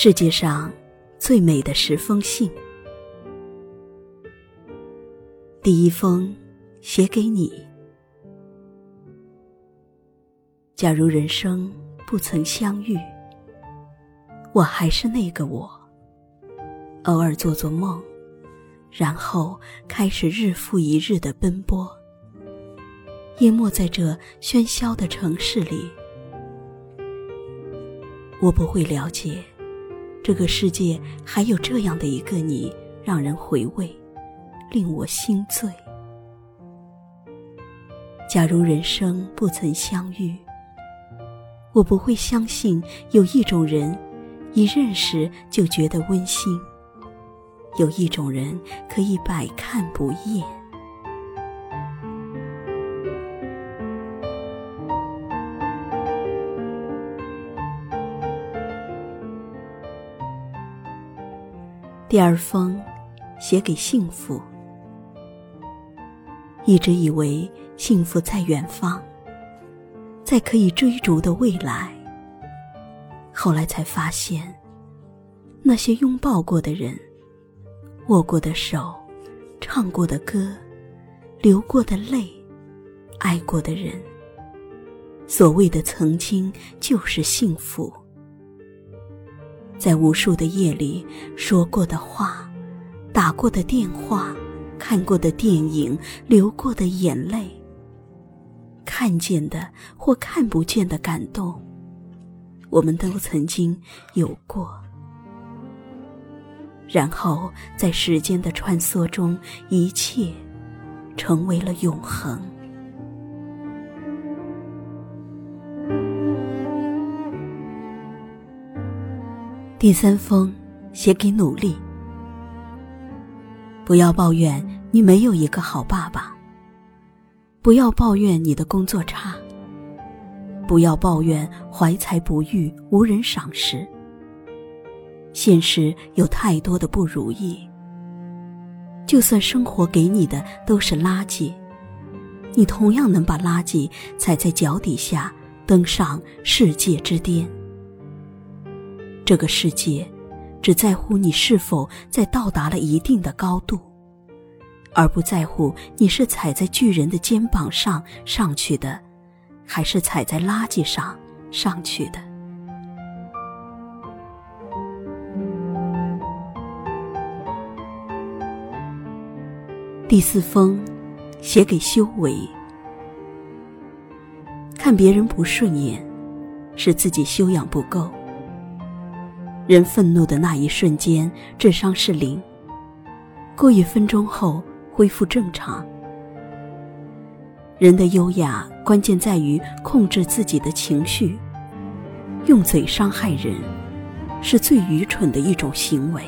世界上最美的十封信，第一封写给你。假如人生不曾相遇，我还是那个我，偶尔做做梦，然后开始日复一日的奔波，淹没在这喧嚣的城市里。我不会了解。这个世界还有这样的一个你，让人回味，令我心醉。假如人生不曾相遇，我不会相信有一种人，一认识就觉得温馨；有一种人可以百看不厌。第二封，写给幸福。一直以为幸福在远方，在可以追逐的未来。后来才发现，那些拥抱过的人，握过的手，唱过的歌，流过的泪，爱过的人，所谓的曾经，就是幸福。在无数的夜里说过的话，打过的电话，看过的电影，流过的眼泪，看见的或看不见的感动，我们都曾经有过。然后在时间的穿梭中，一切成为了永恒。第三封，写给努力。不要抱怨你没有一个好爸爸。不要抱怨你的工作差。不要抱怨怀才不遇，无人赏识。现实有太多的不如意。就算生活给你的都是垃圾，你同样能把垃圾踩在脚底下，登上世界之巅。这个世界，只在乎你是否在到达了一定的高度，而不在乎你是踩在巨人的肩膀上上去的，还是踩在垃圾上上去的。第四封，写给修为。看别人不顺眼，是自己修养不够。人愤怒的那一瞬间，智商是零。过一分钟后恢复正常。人的优雅关键在于控制自己的情绪。用嘴伤害人，是最愚蠢的一种行为。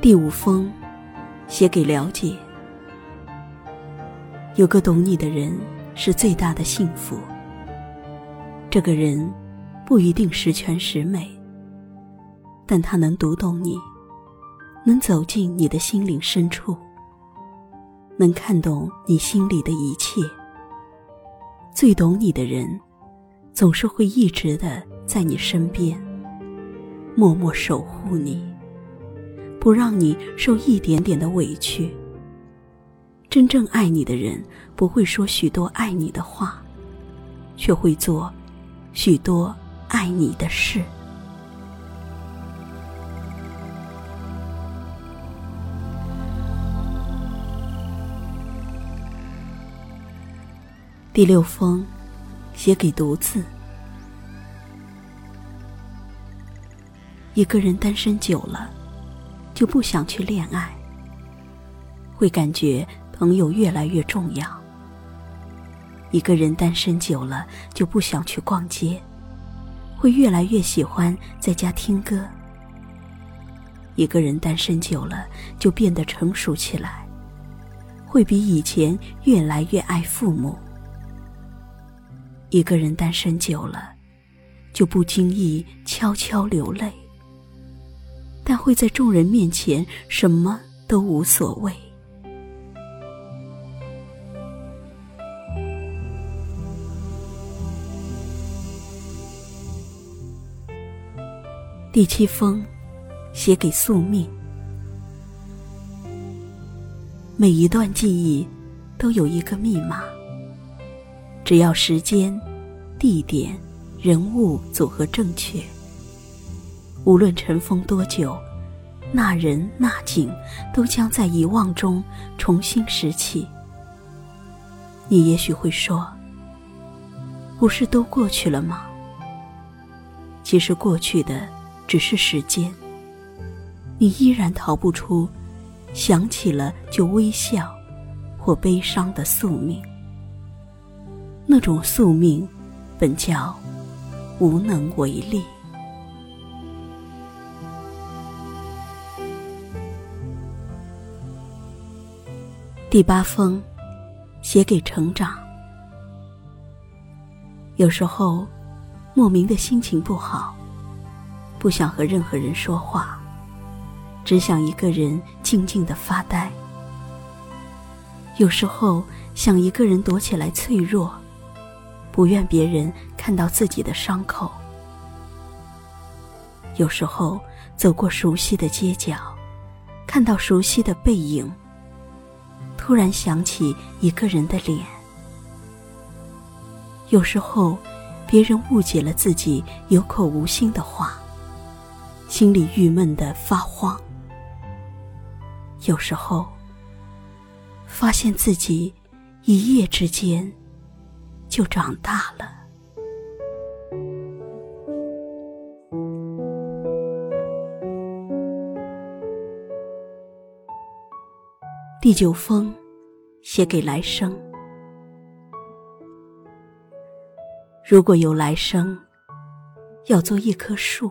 第五封，写给了解。有个懂你的人是最大的幸福。这个人不一定十全十美，但他能读懂你，能走进你的心灵深处，能看懂你心里的一切。最懂你的人，总是会一直的在你身边，默默守护你，不让你受一点点的委屈。真正爱你的人，不会说许多爱你的话，却会做许多爱你的事。第六封，写给独自。一个人单身久了，就不想去恋爱，会感觉。朋友越来越重要。一个人单身久了，就不想去逛街，会越来越喜欢在家听歌。一个人单身久了，就变得成熟起来，会比以前越来越爱父母。一个人单身久了，就不经意悄悄流泪，但会在众人面前什么都无所谓。第七封，写给宿命。每一段记忆都有一个密码，只要时间、地点、人物组合正确，无论尘封多久，那人那景都将在遗忘中重新拾起。你也许会说：“不是都过去了吗？”其实过去的只是时间，你依然逃不出想起了就微笑或悲伤的宿命。那种宿命本叫无能为力。第八封。写给成长。有时候，莫名的心情不好，不想和任何人说话，只想一个人静静的发呆。有时候想一个人躲起来脆弱，不愿别人看到自己的伤口。有时候走过熟悉的街角，看到熟悉的背影。突然想起一个人的脸。有时候，别人误解了自己有口无心的话，心里郁闷的发慌。有时候，发现自己一夜之间就长大了。第九封。写给来生。如果有来生，要做一棵树，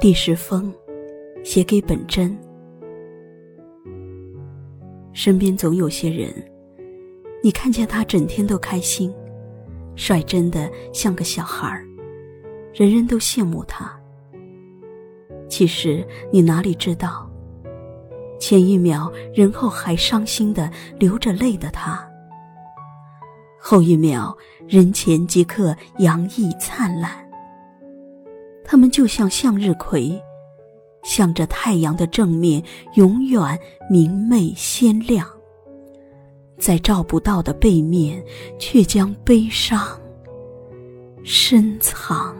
第十封，写给本真。身边总有些人，你看见他整天都开心，率真的像个小孩儿，人人都羡慕他。其实你哪里知道，前一秒人后还伤心的流着泪的他，后一秒人前即刻洋溢灿烂。他们就像向日葵，向着太阳的正面永远明媚鲜亮，在照不到的背面却将悲伤深藏。